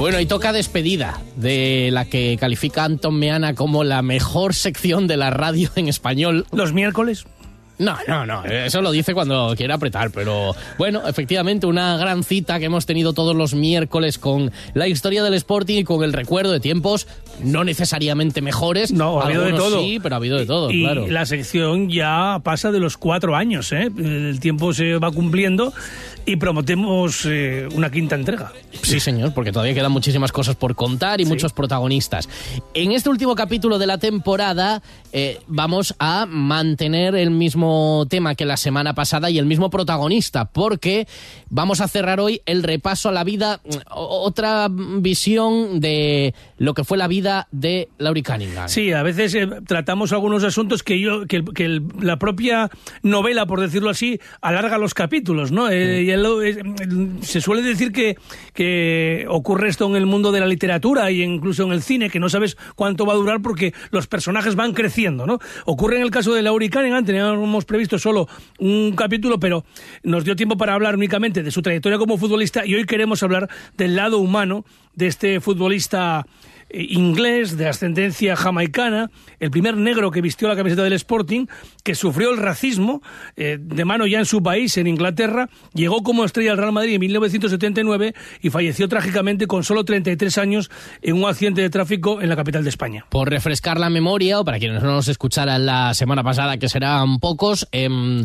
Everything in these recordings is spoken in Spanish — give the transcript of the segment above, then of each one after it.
Bueno, y toca despedida de la que califica Anton Meana como la mejor sección de la radio en español. Los miércoles. No, no, no, eso lo dice cuando quiere apretar, pero bueno, efectivamente una gran cita que hemos tenido todos los miércoles con la historia del Sporting y con el recuerdo de tiempos no necesariamente mejores. No, ha habido de todo. Sí, pero ha habido de todo, y claro. la sección ya pasa de los cuatro años, ¿eh? El tiempo se va cumpliendo y prometemos eh, una quinta entrega. Sí, señor, porque todavía quedan muchísimas cosas por contar y muchos protagonistas. En este último capítulo de la temporada eh, vamos a mantener el mismo tema que la semana pasada y el mismo protagonista, porque vamos a cerrar hoy el repaso a la vida, mm, otra visión de lo que fue la vida de Laurie Cunningham. Sí, a veces eh, tratamos algunos asuntos que yo que, que el- la propia novela, por decirlo así, alarga los capítulos, ¿no? Eh, y el- es- se suele decir que, que ocurre esto en el mundo de la literatura e incluso en el cine, que no sabes cuánto va a durar porque los personajes van creciendo, ¿no? Ocurre en el caso de Laurie Cunningham, teníamos previsto solo un capítulo, pero nos dio tiempo para hablar únicamente de su trayectoria como futbolista y hoy queremos hablar del lado humano de este futbolista inglés de ascendencia jamaicana, el primer negro que vistió la camiseta del Sporting, que sufrió el racismo eh, de mano ya en su país, en Inglaterra, llegó como estrella al Real Madrid en 1979 y falleció trágicamente con solo 33 años en un accidente de tráfico en la capital de España. Por refrescar la memoria, o para quienes no nos escucharan la semana pasada, que serán pocos, em,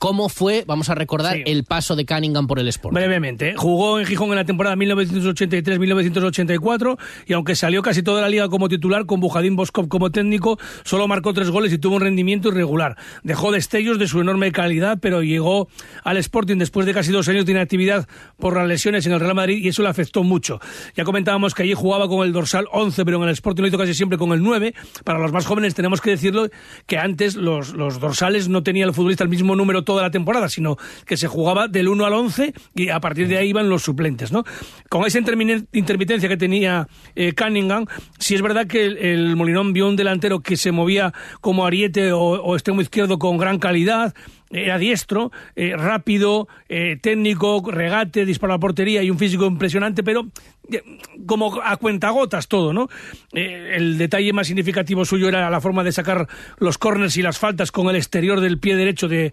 ¿cómo fue, vamos a recordar, Sí. el paso de Cunningham por el Sporting? Brevemente, ¿eh? jugó en Gijón en la temporada 1983-1984 y aunque salió casi toda la liga como titular con Bujadín Boskov como técnico, solo marcó tres goles y tuvo un rendimiento irregular. Dejó destellos de su enorme calidad, pero llegó al Sporting después de casi dos años de inactividad por las lesiones en el Real Madrid y eso le afectó mucho. Ya comentábamos que allí jugaba con el dorsal 11, pero en el Sporting lo hizo casi siempre con el 9. Para los más jóvenes tenemos que decirlo que antes los, los dorsales no tenía el futbolista el mismo número toda la temporada, sino que se jugaba del 1 al 11 y a partir de ahí iban los suplentes, ¿no? Con esa intermitencia que tenía eh, Cunningham, sí es verdad que el, Molinón vio un delantero que se movía como ariete o extremo izquierdo con gran calidad, era diestro, eh, rápido, eh, técnico, regate, disparo a la portería y un físico impresionante, pero eh, como a cuentagotas todo, ¿no? El detalle más significativo suyo era la forma de sacar los corners y las faltas con el exterior del pie derecho, de,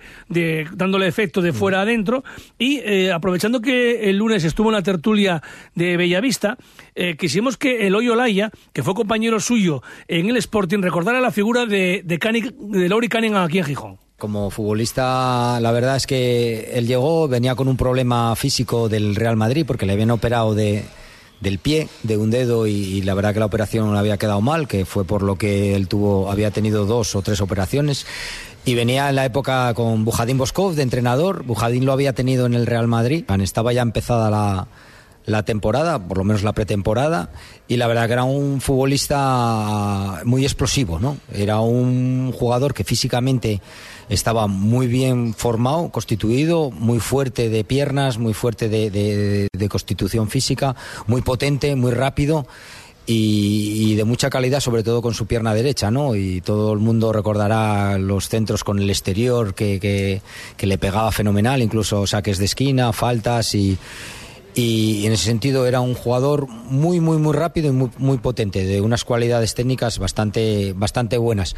dándole efecto de fuera adentro. Y aprovechando que el lunes estuvo en la tertulia de Bellavista, eh, quisimos que Eloy Olaya, que fue compañero suyo en el Sporting, recordara la figura de, de Laurie Cunningham aquí en Gijón. Como futbolista, la verdad es que él llegó, venía con un problema físico del Real Madrid porque le habían operado de, del pie, de un dedo, y, la verdad que la operación le había quedado mal, que fue por lo que él tuvo, había tenido dos o tres operaciones. Y venía en la época con Bujadín Boskov de entrenador. Bujadín lo había tenido en el Real Madrid. Estaba ya empezada la, la temporada, por lo menos la pretemporada, y la verdad que era un futbolista muy explosivo, ¿no? Era un jugador que físicamente estaba muy bien formado, constituido, muy fuerte de piernas, muy fuerte de, de- constitución física, muy potente, muy rápido. Y, de mucha calidad, sobre todo con su pierna derecha, ¿no? Y todo el mundo recordará los centros con el exterior que- que le pegaba fenomenal, incluso saques de esquina, faltas y, y en ese sentido era un jugador muy muy muy rápido y muy, muy potente de unas cualidades técnicas bastante bastante buenas.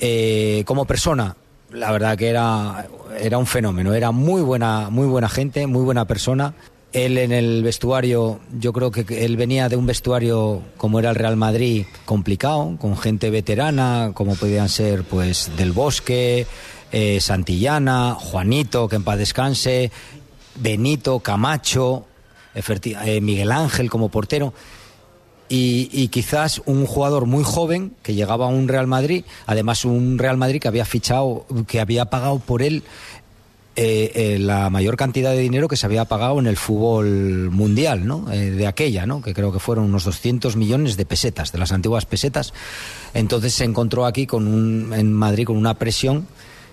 Eh, como persona la verdad que era era un fenómeno era muy buena muy buena gente muy buena persona. Él en el vestuario yo creo que él venía de un vestuario como era el Real Madrid complicado con gente veterana como podían ser pues del Bosque eh, Santillana Juanito que en paz descanse Benito, Camacho, eh, Miguel Ángel como portero. Y, quizás un jugador muy joven que llegaba a un Real Madrid, además un Real Madrid que había fichado, que había pagado por él eh, eh, la mayor cantidad de dinero que se había pagado en el fútbol mundial, ¿no? De aquella, ¿no? Que creo que fueron unos 200 millones de pesetas, de las antiguas pesetas. Entonces se encontró aquí con un, en Madrid con una presión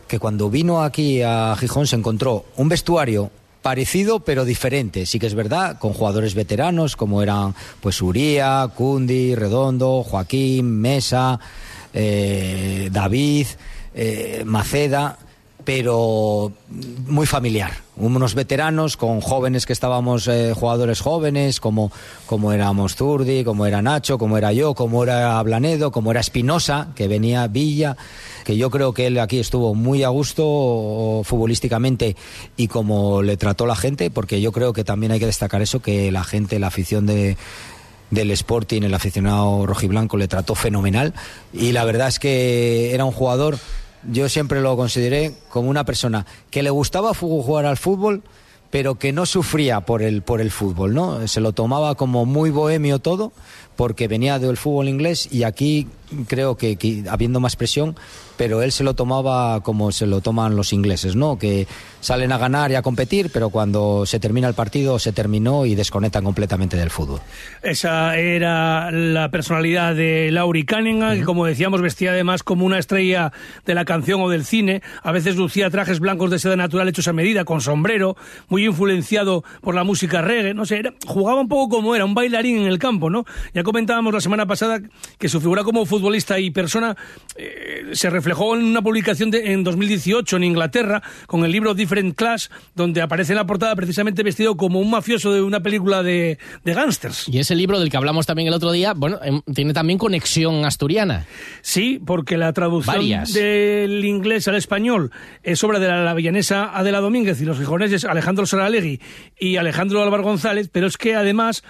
que cuando vino aquí a Gijón se encontró un vestuario parecido pero diferente. Sí que es verdad, con jugadores veteranos como eran pues Uría, Cundi, Redondo, Joaquín, Mesa, eh, David, eh, Maceda pero muy familiar. Unos veteranos con jóvenes que estábamos, eh, jugadores jóvenes, como, como éramos Zurdi, como era Nacho, como era yo, como era Blanedo, como era Espinosa, que venía Villa, que yo creo que él aquí estuvo muy a gusto futbolísticamente y como le trató la gente, porque yo creo que también hay que destacar eso, que la gente, la afición de, del Sporting, el aficionado rojiblanco, le trató fenomenal y la verdad es que era un jugador yo siempre lo consideré como una persona que le gustaba jugar al fútbol, pero que no sufría por el, por el fútbol, ¿no? Se lo tomaba como muy bohemio todo, porque venía del fútbol inglés y aquí creo que, que, habiendo más presión, pero él se lo tomaba como se lo toman los ingleses, ¿no? Que salen a ganar y a competir, pero cuando se termina el partido se terminó y desconectan completamente del fútbol. Esa era la personalidad de Laurie Cunningham, que como decíamos vestía además como una estrella de la canción o del cine, a veces lucía trajes blancos de seda natural hechos a medida, con sombrero, muy influenciado por la música reggae, no sé, era, jugaba un poco como era, un bailarín en el campo, ¿no? Ya comentábamos la semana pasada que su figura como futbolista y persona eh, se reflejó en una publicación de, en 2018 en Inglaterra con el libro Different Class, donde aparece en la portada precisamente vestido como un mafioso de una película de, de gángsters. Y ese libro del que hablamos también el otro día, bueno, em, tiene también conexión asturiana. Sí, porque la traducción Varias. del inglés al español es obra de la lavillanesa Adela Domínguez y los gijoneses Alejandro Saralegui y Alejandro Álvaro González, pero es que además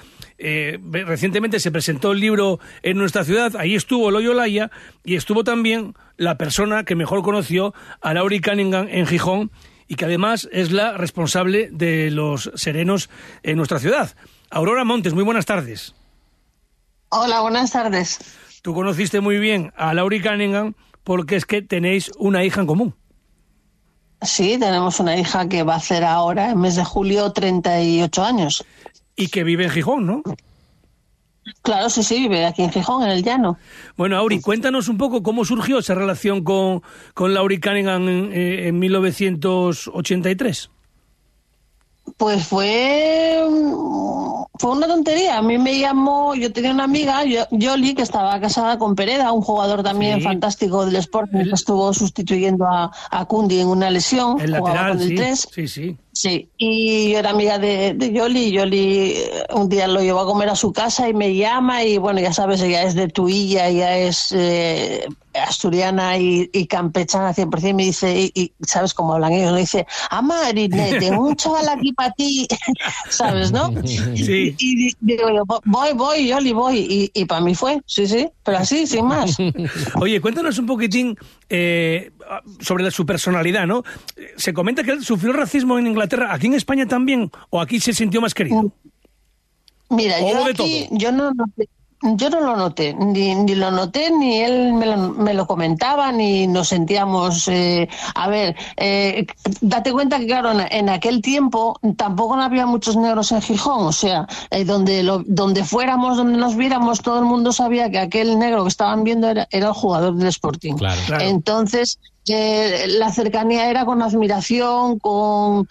eh, recientemente se presentó el libro en nuestra ciudad, ahí estuvo Loyo Laya y estuvo también la persona que mejor conoció a Laurie Cunningham en Gijón y que además es la responsable de los serenos en nuestra ciudad. Aurora Montes, muy buenas tardes. Hola, buenas tardes. Tú conociste muy bien a Laurie Cunningham porque es que tenéis una hija en común. Sí, tenemos una hija que va a hacer ahora, en mes de julio, 38 años. Y que vive en Gijón, ¿no? Claro, sí, sí, vive aquí en Gijón, en el llano. Bueno, Auri, cuéntanos un poco cómo surgió esa relación con, con Laurie Cunningham en, eh, en 1983. Pues fue, fue una tontería. A mí me llamó, yo tenía una amiga, Yo- Yoli, que estaba casada con Pereda, un jugador también Sí. fantástico del Sporting, El- que estuvo sustituyendo a, a Cundi en una lesión. El lateral, con el sí. 3. Sí, sí. Sí, y yo era amiga de, de Yoli, Yoli eh, un día lo llevó a comer a su casa y me llama y bueno, ya sabes, ella es de Tuilla, ella es eh, asturiana y, y campechana 100%, y me dice, y, y sabes cómo hablan ellos, me dice, Amari, ne- tengo un chaval aquí para ti, ¿sabes, no? Sí. Y di- digo yo, voy, voy, Yoli, voy, y, para mí fue, sí, sí, pero así, sin más. Oye, cuéntanos un poquitín eh, sobre la- su personalidad, ¿no? Se comenta que él sufrió racismo en Inglaterra, aquí en España también, o aquí se sintió más querido. Mira, ¿O yo aquí, yo no noté- yo no lo noté, ni, ni lo noté, ni él me lo, me lo comentaba, ni nos sentíamos... eh, a ver, eh, date cuenta que, claro, en, en aquel tiempo tampoco no había muchos negros en Gijón, o sea, eh, donde, lo, donde fuéramos, donde nos viéramos, todo el mundo sabía que aquel negro que estaban viendo era, era el jugador del Sporting. Claro. Claro. Entonces, eh, la cercanía era con admiración, con...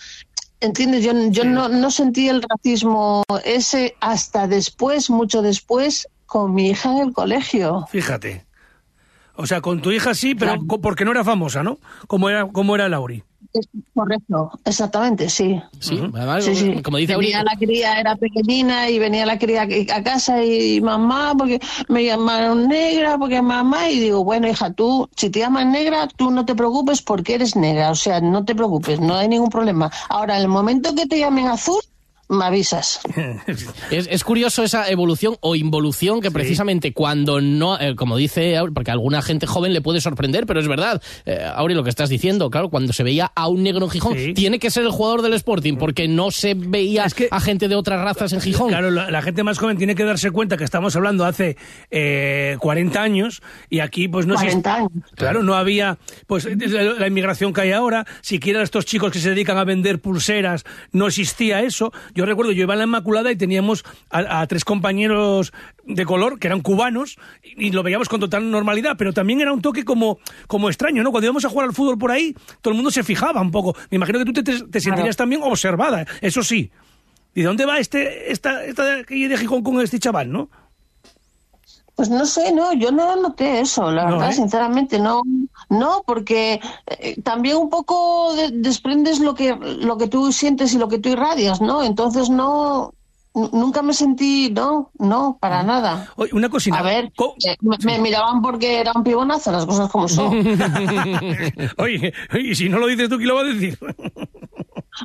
¿Entiendes? Yo, yo no, no sentí el racismo ese hasta después, mucho después, con mi hija en el colegio. Fíjate. O sea, con tu hija sí, pero Claro. porque no era famosa, ¿no? Como era, como era Lauri. Correcto, exactamente, sí. Sí, además, Sí, sí. como dice Auri, venía la cría, era pequeñina y venía la cría a casa y mamá, porque me llamaron negra, porque mamá, y digo, bueno, hija, tú, si te llaman negra, tú no te preocupes porque eres negra, o sea, no te preocupes, no hay ningún problema. Ahora, en el momento que te llamen azul, me avisas. Es, es curioso esa evolución o involución que precisamente cuando no, eh, como dice, porque a alguna gente joven le puede sorprender, pero es verdad, eh, Auri, lo que estás diciendo, claro, cuando se veía a un negro en Gijón, Sí. tiene que ser el jugador del Sporting, porque no se veía Es que- a gente de otras razas en Gijón. Claro, la, la gente más joven tiene que darse cuenta que estamos hablando hace eh, 40 años y aquí pues no 40 existe- años. Claro, no había pues la, la inmigración que hay ahora, siquiera estos chicos que se dedican a vender pulseras, no existía eso. Yo recuerdo, yo iba a la Inmaculada y teníamos a, a tres compañeros de color que eran cubanos y, y lo veíamos con total normalidad, pero también era un toque como, como extraño, ¿no? Cuando íbamos a jugar al fútbol por ahí, todo el mundo se fijaba un poco. Me imagino que tú te, te- sentirías también observada, eso sí. ¿Y de dónde va este, esta, esta de Gijón con este chaval, no? Pues no sé, no, yo no noté eso, la No, verdad, ¿eh? sinceramente, no, no, porque eh, también un poco de- desprendes lo que, lo que tú sientes y lo que tú irradias, ¿no? Entonces no, nunca me sentí, no, no, para nada. Oye, una cosina. A ver, eh, me, me miraban porque era un pibonazo, las cosas como son. Oye, y si no lo dices tú, ¿quién lo va a decir?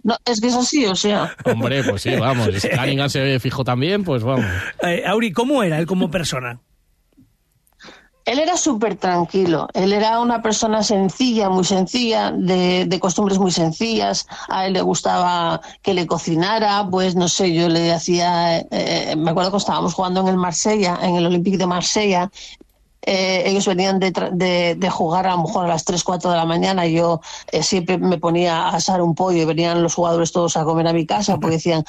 No, es que es así, o sea. Hombre, pues sí, vamos. Si Cunningham se fijó también, pues vamos. Eh, Auri, ¿cómo era él como persona? Él era súper tranquilo, él era una persona sencilla, muy sencilla, de, de costumbres muy sencillas, a él le gustaba que le cocinara, pues no sé, yo le hacía, eh, me acuerdo que estábamos jugando en el Marsella, en el Olympique de Marsella, eh, ellos venían de, tra- de, de jugar a lo mejor a las 3, 4 de la mañana y yo eh, siempre me ponía a asar un pollo y venían los jugadores todos a comer a mi casa porque decían,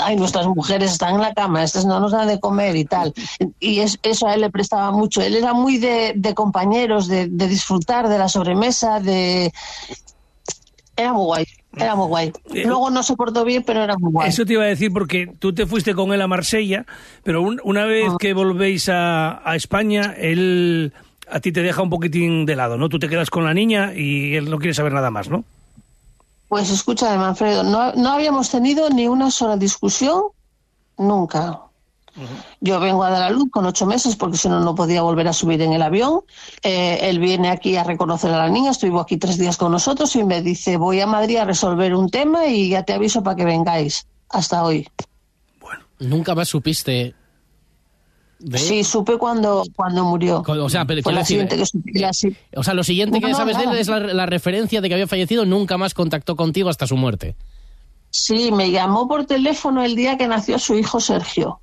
ay, nuestras mujeres están en la cama, estas no nos dan de comer y tal. Y es- eso a él le prestaba mucho. Él era muy de, de compañeros, de, de disfrutar de la sobremesa, de... Era muy guay, era muy guay. Luego no se portó bien, pero era muy guay. Eso te iba a decir porque tú te fuiste con él a Marsella, pero un- una vez Ah. que volvéis a, a España, él a ti te deja un poquitín de lado, ¿no? Tú te quedas con la niña y él no quiere saber nada más, ¿no? Pues escucha, Manfredo, no, no habíamos tenido ni una sola discusión nunca. Yo vengo a dar a luz con ocho meses porque si no, no podía volver a subir en el avión. Eh, él viene aquí a reconocer a la niña, estuvo aquí tres días con nosotros y me dice, voy a Madrid a resolver un tema y ya te aviso para que vengáis. Hasta hoy. Nunca más supiste de... Sí, supe cuando, cuando murió. O sea, pero Fue la siguiente que supe. la si- O sea, lo siguiente No, que no, sabes de él es la, la referencia de que había fallecido, nunca más contactó contigo hasta su muerte. Sí, me llamó por teléfono el día que nació su hijo Sergio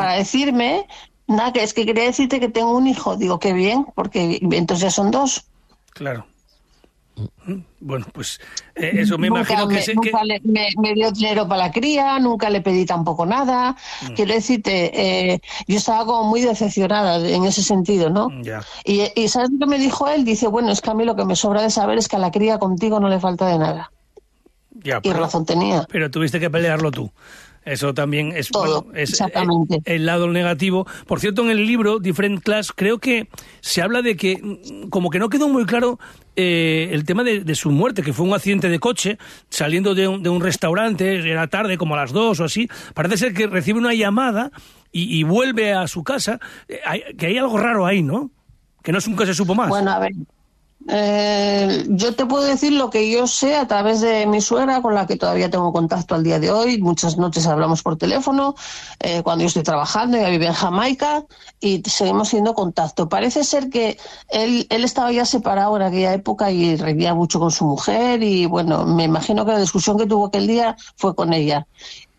para decirme, nada, que es que quería decirte que tengo un hijo. Digo, qué bien, porque entonces ya son dos. Claro. Bueno, pues eh, eso me nunca imagino que, me, se- nunca que- le- me, me dio dinero para la cría, nunca le pedí tampoco nada. Mm. Quiero decirte, eh, yo estaba como muy decepcionada de- en ese sentido, ¿no? Ya. Y, y ¿sabes lo que me dijo él? Dice, bueno, es que a mí lo que me sobra de saber es que a la cría contigo no le falta de nada. ya, Y pero- razón tenía. pero tuviste que pelearlo tú. Eso también es, Todo, bueno, es exactamente. El, lado negativo. Por cierto, en el libro Different Class creo que se habla de que mm, como que no quedó muy claro eh, el tema de, de su muerte, que fue un accidente de coche saliendo de un, de un restaurante, era tarde, como a las dos o así. Parece ser que recibe una llamada y, y vuelve a su casa. Eh, hay- que hay algo raro ahí, ¿no? Que no nunca se supo más. Bueno, a ver. Eh, yo te puedo decir lo que yo sé a través de mi suegra, con la que todavía tengo contacto al día de hoy. Muchas noches hablamos por teléfono, eh, cuando yo estoy trabajando, ella vive en Jamaica y seguimos siendo contacto. Parece ser que él, él estaba ya separado en aquella época y reía mucho con su mujer y bueno, me imagino que la discusión que tuvo aquel día fue con ella.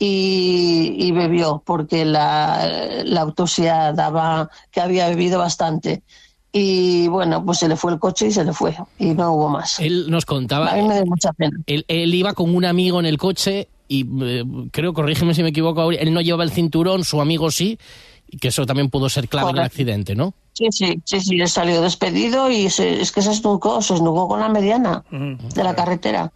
Y, y bebió, porque la autopsia daba que había bebido bastante. Y bueno, pues se le fue el coche y se le fue. Y no hubo más. Él nos A contaba, mí me da mucha pena. él, él iba con un amigo en el coche y eh, creo, corrígeme si me equivoco, él no llevaba el cinturón, su amigo sí, y que eso también pudo ser clave en el Correcto. accidente, ¿no? Sí, sí, sí, sí, él salió despedido y se- es que se esnucó, se esnucó con la mediana de la carretera.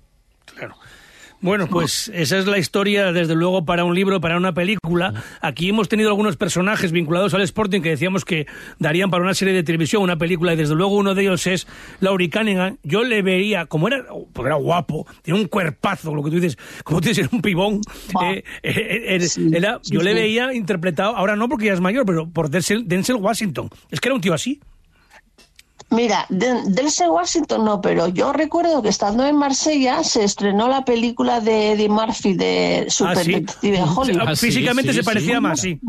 Bueno, pues esa es la historia, desde luego, para un libro, para una película. Aquí hemos tenido algunos personajes vinculados al Sporting que decíamos que darían para una serie de televisión, una película, y desde luego uno de ellos es Laurie Cunningham. Yo le vería, como era, pues era guapo, tiene un cuerpazo, lo que tú dices, como tú dices, un pibón. Eh, eh, eh, Sí, era- sí, yo le veía interpretado, ahora no porque ya es mayor, pero por Denzel, Denzel Washington. Es que era un tío así. Mira, de, Denzel Washington no, pero yo recuerdo que estando en Marsella se estrenó la película de Eddie Murphy de Super Ah, sí. Detective Hollywood. Ah, sí, Físicamente sí, se sí. parecía más, sí.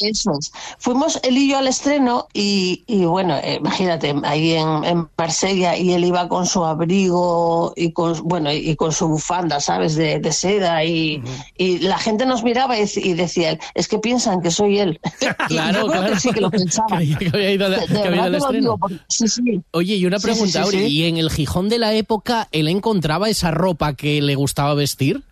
Eso es. Fuimos él y yo al estreno y, y bueno, eh, imagínate, ahí en, en Marsella y él iba con su abrigo y con, bueno, y con su bufanda, ¿sabes? De, de seda y, y la gente nos miraba y, dec- y decía, es que piensan que soy él. Claro, yo creo claro. que sí que lo pensaba. Que había ido, De- que de había ido verdad al te lo estreno. digo, porque- sí, sí. Oye, y una pregunta, sí. ¿y en el Gijón de la época él encontraba esa ropa que le gustaba vestir?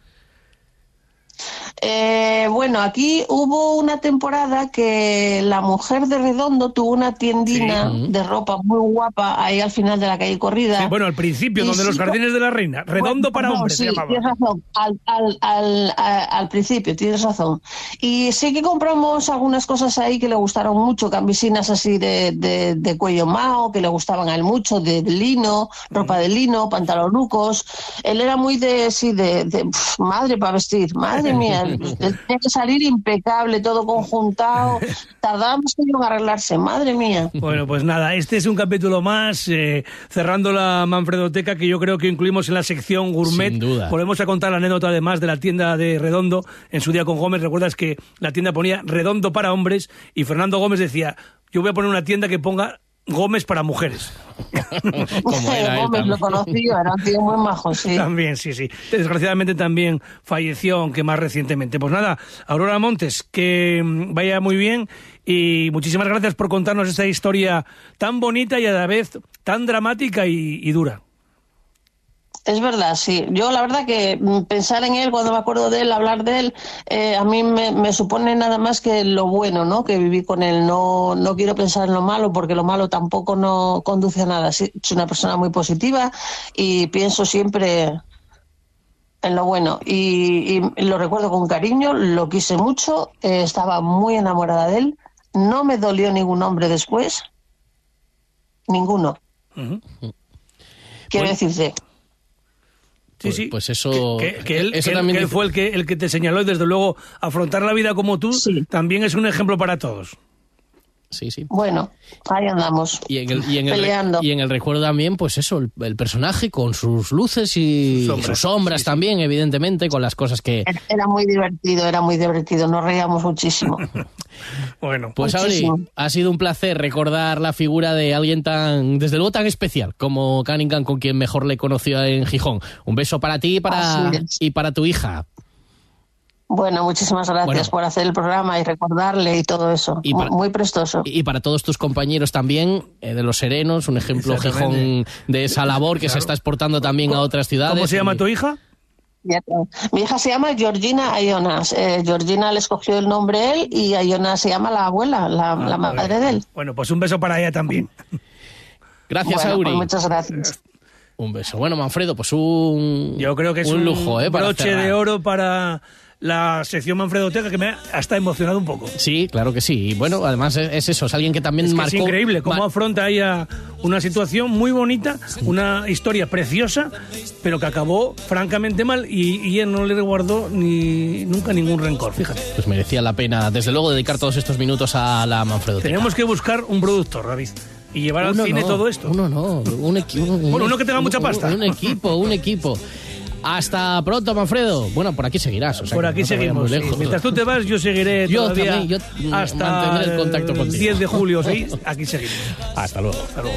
Eh, bueno, aquí hubo una temporada que la mujer de Redondo tuvo una tiendina de ropa muy guapa ahí al final de la calle Corrida. Sí, bueno, al principio, Y donde los sí, jardines de la reina. Redondo Bueno, para perdón, hombres sí, se llamaba. Tienes razón, al, al, al, al principio, tienes razón. Y sí que compramos algunas cosas ahí que le gustaron mucho, cambisinas así de, de, de cuello mao, que le gustaban a él mucho, de, lino, ropa de lino, pantalonucos. Él era muy de, sí, de, de pf, madre para vestir, madre mía. él tenía que salir impecable, todo conjuntado. Tardábamos en arreglarse, madre mía. Bueno, pues nada, este es un capítulo más, eh, cerrando la Manfredoteca, que yo creo que incluimos en la sección gourmet. Sin duda. Volvemos a contar la anécdota además de la tienda de Redondo, en su día con Gómez. Recuerdas que la tienda ponía Redondo para hombres y Fernando Gómez decía, yo voy a poner una tienda que ponga Gómez para mujeres. Como era él Gómez lo también. conocí, era un tío muy majo, sí. También, sí, sí. Desgraciadamente también falleció, aunque más recientemente. Pues nada, Aurora Montes, que mm, vaya muy bien y muchísimas gracias por contarnos esta historia tan bonita y a la vez tan dramática y, y dura. Es verdad, sí. Yo la verdad que mm, pensar en él, cuando me acuerdo de él, hablar de él, eh, a mí me, me supone nada más que lo bueno, ¿no? Que viví con él. No, no quiero pensar en lo malo, porque lo malo tampoco no conduce a nada. Es una persona muy positiva y pienso siempre en lo bueno. Y, y lo recuerdo con cariño, lo quise mucho, eh, estaba muy enamorada de él. No me dolió ningún hombre después. Ninguno. Ujú. Quiero Bueno. decirte. Sí, Pues- sí. pues eso- Que, que él, eso que él- también que él dice- fue el que, el que te señaló y desde luego afrontar la vida como tú Sí. también es un ejemplo para todos. Sí, sí. Bueno, ahí andamos. Y en, el, y, en el, Peleando. y en el recuerdo también, pues eso, el, el personaje con sus luces y Sus sus sombras. sí. también, evidentemente, con las cosas que... Era- muy divertido, era muy divertido, nos reíamos muchísimo. Bueno, Pues Auri, ha sido un placer recordar la figura de alguien tan, desde luego tan especial como Cunningham, con quien mejor le conoció en Gijón. Un beso para ti y para, y para tu hija. Bueno, muchísimas gracias Bueno. por hacer el programa y recordarle y todo eso. Y Mu- para- muy prestoso. Y para todos tus compañeros también, eh, de los Serenos, un ejemplo. Gijón de esa labor que se está exportando también a otras ciudades. ¿cómo se llama Y- tu hija? Ya está. Mi hija se llama Georgina Ayonas. Eh, Georgina le escogió el nombre él y Ayona se llama la abuela, la, la madre de él. Bueno, pues un beso para ella también. Gracias, Bueno, Auri. pues muchas gracias. Un beso. Bueno, Manfredo, pues un. Yo creo que es un, lujo, ¿eh? Para broche cerrar. de oro para la sección Manfredoteca que me ha hasta emocionado un poco. Sí, claro que sí. Y bueno, además es, es eso, es alguien que también Es, que marcó. es increíble cómo afronta ella una situación muy bonita, una historia preciosa, pero que acabó francamente mal y, y él no le guardó ni nunca ningún rencor, fíjate. Pues merecía la pena, desde luego, dedicar todos estos minutos a la Manfredo. Tenemos que buscar un productor, David, y llevar al cine no, todo esto. Uno no, un equipo. Bueno, uno que tenga mucha pasta. Un, equipo, un equipo. Hasta pronto, Manfredo. Bueno, por aquí seguirás. o sea Por aquí no seguimos. muy sí. lejos. Mientras tú te vas, yo seguiré Yo todavía también, yo, mm, hasta mantendré el contacto contigo. 10 de julio. ¿sí? Aquí seguimos. Hasta luego. Hasta luego.